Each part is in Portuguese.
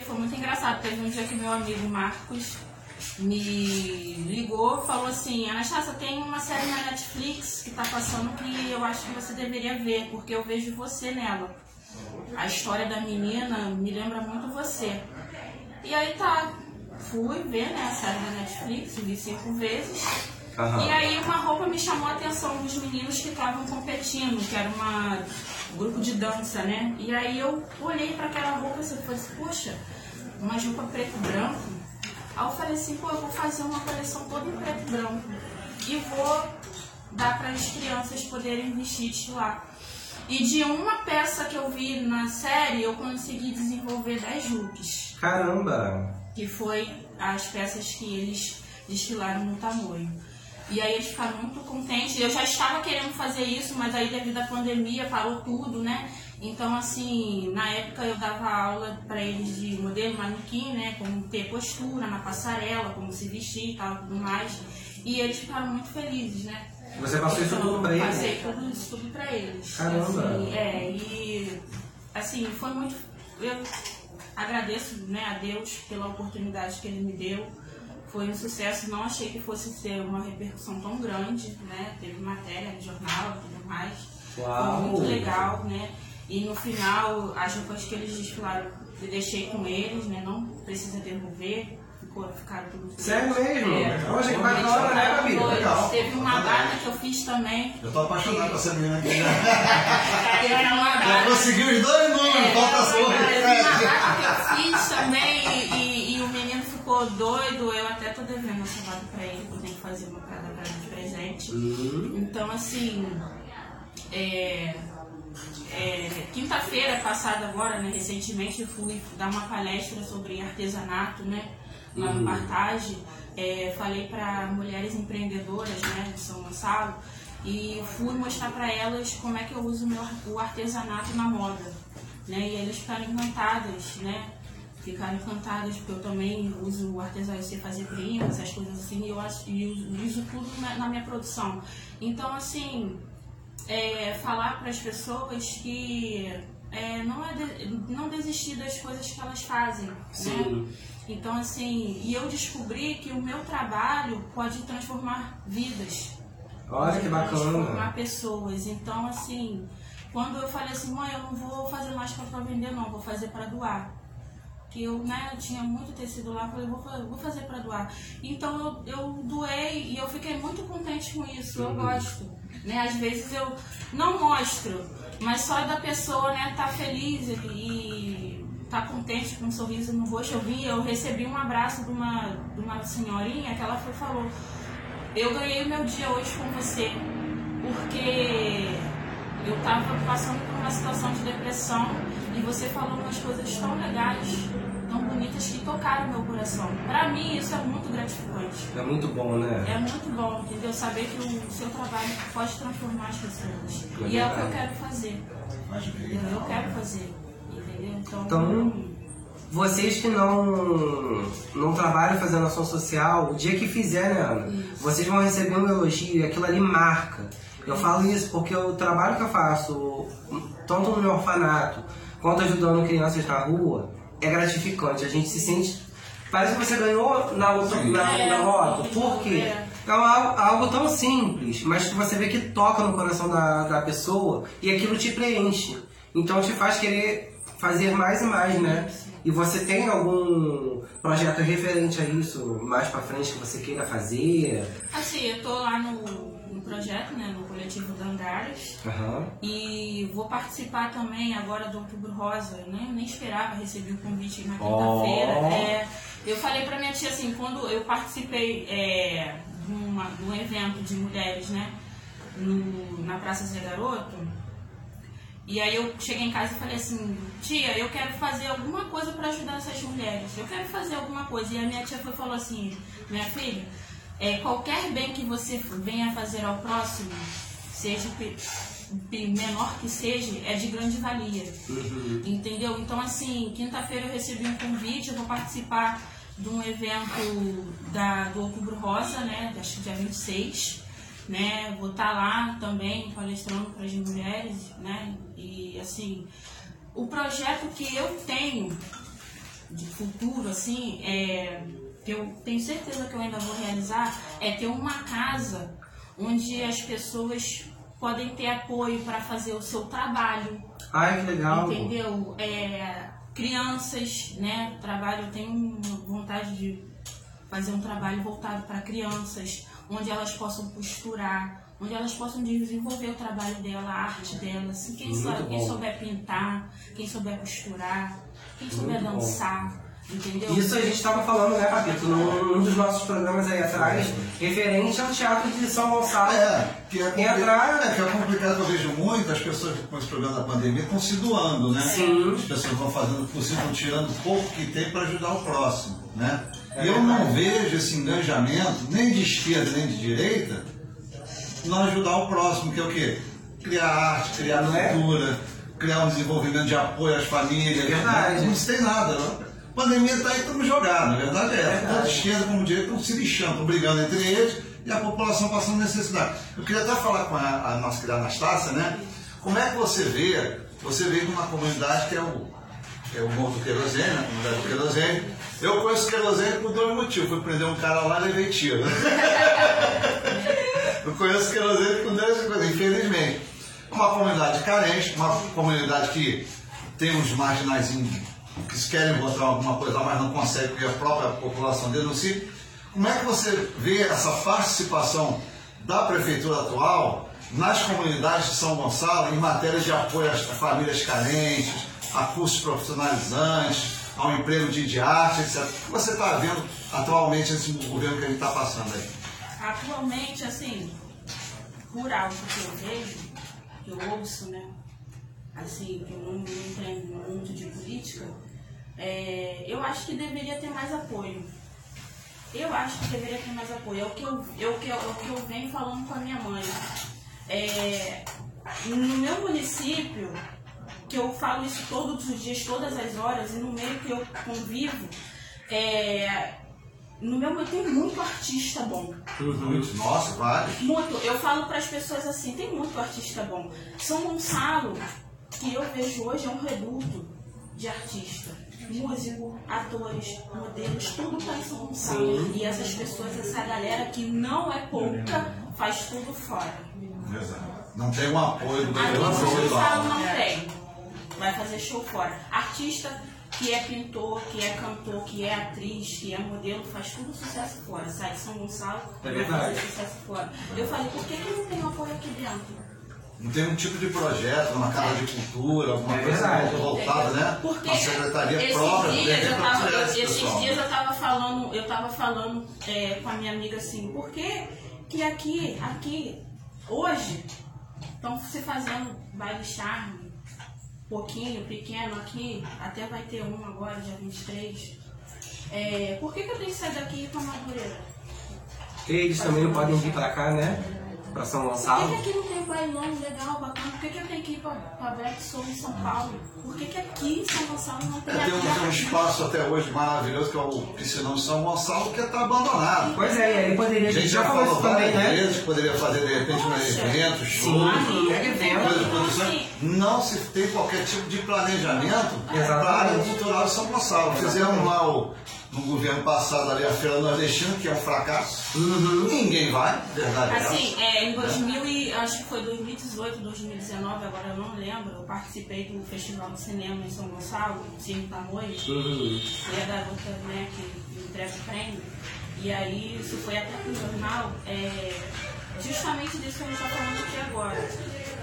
Foi muito engraçado. Teve um dia que meu amigo Marcos me ligou falou assim, Anastácia, tem uma série na Netflix que tá passando que eu acho que você deveria ver, porque eu vejo você nela. A história da menina me lembra muito você. E aí tá, fui ver né, a série da Netflix, vi cinco vezes. E aí uma roupa me chamou a atenção dos meninos que estavam competindo, que era uma um grupo de dança, né? E aí eu olhei para aquela roupa e falei, assim, poxa, uma roupa preto e branco. Aí eu falei assim, pô, eu vou fazer uma coleção toda em preto e branco. E vou dar para as crianças poderem vestir de lá. E de uma peça que eu vi na série, eu consegui desenvolver 10 looks Caramba! que foi as peças que eles desfilaram no tamoio. E aí eles ficaram muito contentes. Eu já estava querendo fazer isso, mas aí devido à pandemia parou tudo, né? Então, assim, na época eu dava aula para eles de modelo manequim, né? Como ter postura na passarela, como se vestir e tal, tudo mais. E eles ficaram muito felizes, né? Você passou isso tudo pra eles? Passei tudo isso tudo pra eles. Caramba. Assim, é, e assim, foi muito. Eu agradeço né, a Deus pela oportunidade que ele me deu. Foi um sucesso, não achei que fosse ter uma repercussão tão grande, né? Teve matéria no jornal e tudo mais. Uau. Foi muito legal, né? E no final, as roupas que eles desfilaram, eu deixei com eles, né? Não precisa devolver, ficou, ficaram tudo Sério mesmo? É. Poxa, que bacana, né, Gabi? Legal. Teve uma gata que eu fiz também. Eu tô apaixonado por essa menina aqui. Já, Teve uma já gata. conseguiu os dois números, falta a sua. Teve uma gata que eu fiz também ficou doido. Eu até tô devendo essa gata pra ele, que eu tenho que fazer uma cada gata de presente. Hum, Então, assim, é, é, quinta-feira passada agora, né, recentemente, eu fui dar uma palestra sobre artesanato, né, lá no Partage. É, falei para mulheres empreendedoras, né, de São Gonçalo, e fui mostrar para elas como é que eu uso o, meu, o artesanato na moda, né, e eles ficaram encantadas, né, ficaram encantadas porque eu também uso o artesanato, sei fazer brincos, essas coisas assim, e eu uso, tudo na, na minha produção. Então, assim, é, falar para as pessoas que é, não, é de- não desistir das coisas que elas fazem. Sim. Né? Então, assim, e eu descobri que o meu trabalho pode transformar vidas. olha que Transformar bacana. pessoas. Então, assim, quando eu falei assim, mãe, eu não vou fazer mais para vender, não, vou fazer para doar. Que eu, né, tinha muito tecido lá, falei, vou, vou fazer para doar. Então eu, eu doei e eu fiquei muito contente com isso, eu gosto. Né? Às vezes eu não mostro, mas só da pessoa né, tá feliz e tá contente com um sorriso no rosto. Eu vi, eu recebi um abraço de uma, de uma senhorinha que ela foi, falou, eu ganhei o meu dia hoje com você, porque eu estava passando por uma situação de e você falou umas coisas tão legais, tão bonitas que tocaram meu coração. Para mim isso é muito gratificante. É muito bom, né? É muito bom, entendeu? Saber que o seu trabalho pode transformar as pessoas. É e é o que eu quero fazer. Entendeu? Eu quero fazer. Entendeu? Então, Então, Vocês que não, não trabalham fazendo ação social, o dia que fizer, né, Ana? Isso. Vocês vão receber um elogio e aquilo ali marca. Eu falo isso porque o trabalho que eu faço, tanto no meu orfanato quanto ajudando crianças na rua, é gratificante. A gente se sente. Parece que você ganhou na, loto- na, É, na moto. Por quê? é. É algo, algo tão simples, mas que você vê que toca no coração da, da pessoa e aquilo te preenche. Então te faz querer fazer mais e mais, né? E você tem algum projeto referente a isso mais pra frente que você queira fazer? Assim, eu tô lá no, no projeto, né, no coletivo Dangaras. Aham. E vou participar também agora do Outubro Rosa. Eu nem, esperava receber o convite na quinta-feira. É, eu falei pra minha tia assim, quando eu participei é, de, uma- de um evento de mulheres, né? no- na Praça Zé Garoto. E aí eu cheguei em casa e falei assim, tia, eu quero fazer alguma coisa para ajudar essas mulheres. Eu quero fazer alguma coisa. E a minha tia foi, falou assim, minha filha, é, qualquer bem que você venha fazer ao próximo, seja menor que seja, é de grande valia. Entendeu? Então, assim, quinta-feira eu recebi um convite, eu vou participar de um evento da, do Outubro Rosa, né? Acho que dia 26. Né? Vou estar lá também palestrando para as mulheres, né? E assim, o projeto que eu tenho de futuro, assim, é, que eu tenho certeza que eu ainda vou realizar, é ter uma casa onde as pessoas podem ter apoio para fazer o seu trabalho, Ai, que legal. entendeu? É, crianças, né? Trabalho, eu tenho vontade de fazer um trabalho voltado para crianças, onde elas possam costurar, onde elas possam desenvolver o trabalho dela, a arte dela. Assim, quem, Muito sabe, quem bom. souber pintar, quem souber costurar, quem souber Muito bom. dançar, entendeu? Isso a gente estava falando, né, Papito, num, num dos nossos programas aí atrás, referente ao Teatro de São Gonçalo. É, que é, compli- entrar- é, que é complicado, eu vejo muito, as pessoas com esse problema da pandemia estão se doando, né? Sim. As pessoas vão fazendo o possível, tirando o pouco que tem para ajudar o próximo, né? É e eu não vejo esse engajamento, nem de esquerda nem de direita, não ajudar o próximo, que é o quê? Criar arte, criar Não é? cultura, criar um desenvolvimento de apoio às famílias. É verdade. né? Não se tem nada. A pandemia está aí, estamos jogados. A verdade é essa. verdade. Tanto esquerda como direita estão se lixando, estão brigando entre eles e a população passando necessidade. Eu queria até falar com a, a nossa querida Anastácia, né? Como é que você vê, você vê numa comunidade que é o, é o Morro do Querosene, a comunidade do Querosene. Eu conheço Querosene por dois motivos. Fui prender um cara lá e levei tiro. Eu conheço querosene com Deus e coisa, infelizmente. Uma comunidade carente, uma comunidade que tem uns marginais que querem botar alguma coisa lá, mas não consegue porque a própria população denuncia. Como é que você vê essa participação da prefeitura atual nas comunidades de São Gonçalo em matéria de apoio às famílias carentes, a cursos profissionalizantes, ao emprego de, arte, etc. O que você está vendo atualmente nesse governo que a gente está passando aí? Atualmente, assim, por algo que eu vejo, que eu ouço, né? Assim, que eu não, entendo muito de política, é, eu acho que deveria ter mais apoio. Eu acho que deveria ter mais apoio. É o que eu, é que eu, é o que eu venho falando com a minha mãe. É, no meu município, que eu falo isso todos os dias, todas as horas, e no meio que eu convivo, é, no meu meio tem muito artista bom. Muitos, nossa, vários. Muito. Eu falo para as pessoas assim, tem muito artista bom. São Gonçalo, que eu vejo hoje, é um reduto de artista. Músico, atores, modelos, tudo está em São Gonçalo. E essas pessoas, essa galera que não é pouca, faz tudo fora. Exato. Não tem um apoio do Aqui em governo São Gonçalo não tem. Vai fazer show fora. Artista que é pintor, que é cantor, que é atriz, que é modelo, faz tudo sucesso fora. Sai de São Gonçalo, É vai fazer sucesso fora. Eu falei, por que, que não tem apoio aqui dentro? Não tem um tipo de projeto, uma casa de cultura, alguma É coisa voltada, né? Porque Uma secretaria esses própria dias, eu tava, esse esses pessoal. dias eu tava falando, eu tava falando é, com a minha amiga assim, por que, que aqui, aqui, hoje, estão se fazendo baile charme, pouquinho, pequeno aqui, até vai ter um agora, dia 23. É, por que, que eu tenho que sair daqui e ir pra Madureira? Eles também não podem vir pra cá, né? Pra São Por que, Gonçalo. que aqui não tem bailão legal, bacana? Por que, que eu tenho que ir Black Soul em São Paulo? Por que, que aqui em São Gonçalo não tem É, tem, um, um espaço até hoje maravilhoso que é o Piscinão de São Gonçalo que está abandonado. Pois é, e aí poderia, A a gente já já falou falou isso também, várias né? vezes que poderia fazer de repente um Poxa. evento, show, mega evento. coisa de produção. assim, Não se tem qualquer tipo de planejamento para a área cultural de São Gonçalo. Fizemos lá o, no governo passado ali a Feira Nordestina, que é um fracasso. Uhum. Ninguém vai, verdade é. Assim, é, em 2000 e, acho que foi 2018, 2019, agora eu não lembro, eu participei do Festival de Cinema em São Gonçalo, Cine Tamoios, Uhum. fui a garota né, que entrega o prêmio, e aí isso foi até pro jornal, é, justamente disso que a gente está falando aqui agora,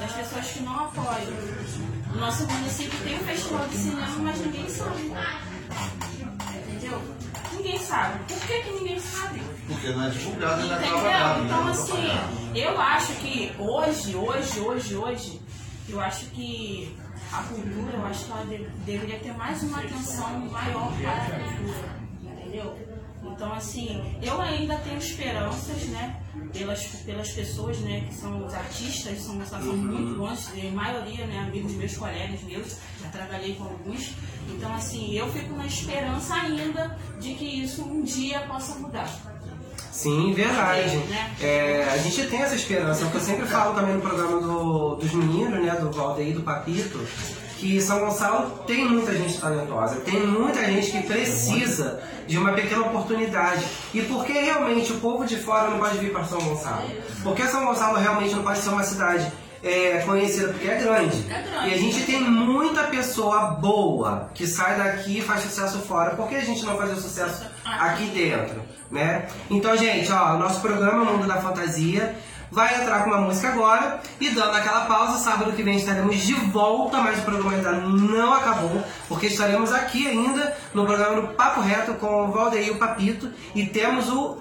das pessoas que não apoiam. O nosso município tem um festival de cinema, mas ninguém sabe. Entendeu? Ninguém sabe. Por que, que ninguém sabe? Porque não é divulgado, não Entendeu? trabalhado. Então, né? assim, eu acho que hoje, hoje, hoje, hoje, eu acho que a cultura, eu acho que ela de- deveria ter mais uma atenção maior para a cultura, entendeu? Então, assim, eu ainda tenho esperanças, né, pelas, pelas pessoas, né, que são os artistas, são, são muito bons, a maioria, né, amigos meus, colegas meus, já trabalhei com alguns. Então, assim, eu fico na esperança ainda de que isso um dia possa mudar. Sim, verdade. Né? É, a gente tem essa esperança, é que eu sempre falo também no programa do- dos meninos, né? Do Valdeir e do Papito, que São Gonçalo tem muita gente talentosa, tem muita gente que precisa de uma pequena oportunidade. E por que realmente o povo de fora não pode vir para São Gonçalo? Porque São Gonçalo realmente não pode ser uma cidade é, conhecida porque é grande. É grande. E a gente tem muita pessoa boa que sai daqui e faz sucesso fora. Por que a gente não fazer sucesso aqui dentro? Né? Então, gente, ó, nosso programa Mundo da Fantasia vai entrar com uma música agora e dando aquela pausa, sábado que vem estaremos de volta, mas o programa ainda não acabou, porque estaremos aqui ainda no programa do Papo Reto com o Valdeir e o Papito e temos o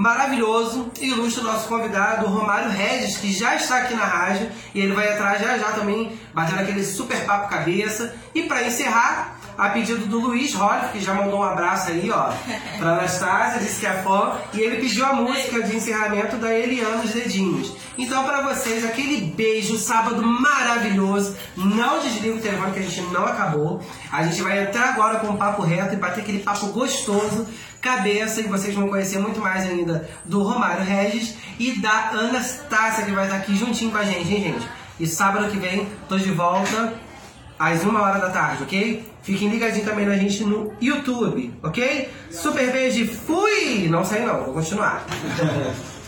maravilhoso e ilustre nosso convidado, Romário Regis, que já está aqui na rádio e ele vai entrar já já também, batendo aquele super papo cabeça. E para encerrar, a pedido do Luiz Rolf, que já mandou um abraço aí, ó, pra Anastácia, disse que é fã, e ele pediu a música de encerramento da Eliana os Dedinhos. Então, para vocês, aquele beijo, sábado maravilhoso. Não desliga o telefone que a gente não acabou. A gente vai entrar agora com um papo reto e bater aquele papo gostoso cabeça e vocês vão conhecer muito mais ainda do Romário Regis e da Anastácia que vai estar aqui juntinho com a gente, hein, gente? E sábado que vem tô de volta às uma hora da tarde, ok? Fiquem ligadinhos também na gente no YouTube, ok? Super beijo, e fui! Não sai não, vou continuar.